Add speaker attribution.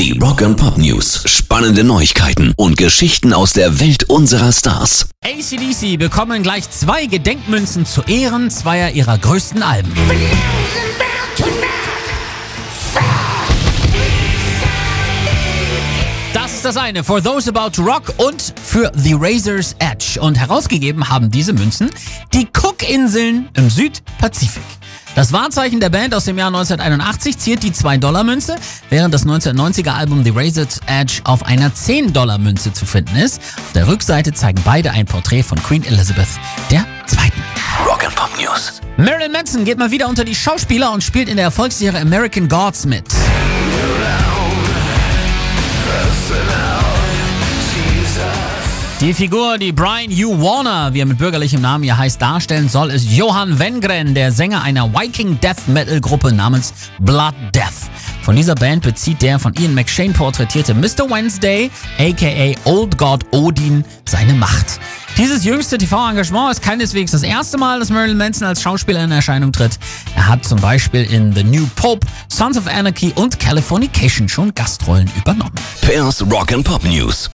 Speaker 1: Die Rock and Pop News. Spannende Neuigkeiten und Geschichten aus der Welt unserer Stars.
Speaker 2: ACDC bekommen gleich zwei Gedenkmünzen zu Ehren zweier ihrer größten Alben. Das ist das eine, For Those About to Rock und für The Razor's Edge. Und herausgegeben haben diese Münzen die Cook-Inseln im Südpazifik. Das Wahrzeichen der Band aus dem Jahr 1981 ziert die 2-Dollar-Münze, während das 1990er-Album The Razor's Edge auf einer 10-Dollar-Münze zu finden ist. Auf der Rückseite zeigen beide ein Porträt von Queen Elizabeth II.
Speaker 1: Rock and Pop News.
Speaker 2: Marilyn Manson geht mal wieder unter die Schauspieler und spielt in der Erfolgsserie American Gods mit. Die Figur, die Brian Hugh Warner, wie er mit bürgerlichem Namen hier heißt, darstellen soll, ist Johann Wengren, der Sänger einer Viking Death Metal Gruppe namens Blood Death. Von dieser Band bezieht der von Ian McShane porträtierte Mr. Wednesday, aka Old God Odin, seine Macht. Dieses jüngste TV-Engagement ist keineswegs das erste Mal, dass Marilyn Manson als Schauspieler in Erscheinung tritt. Er hat zum Beispiel in The New Pope, Sons of Anarchy und Californication schon Gastrollen übernommen.
Speaker 1: Pairs Rock and Pop News.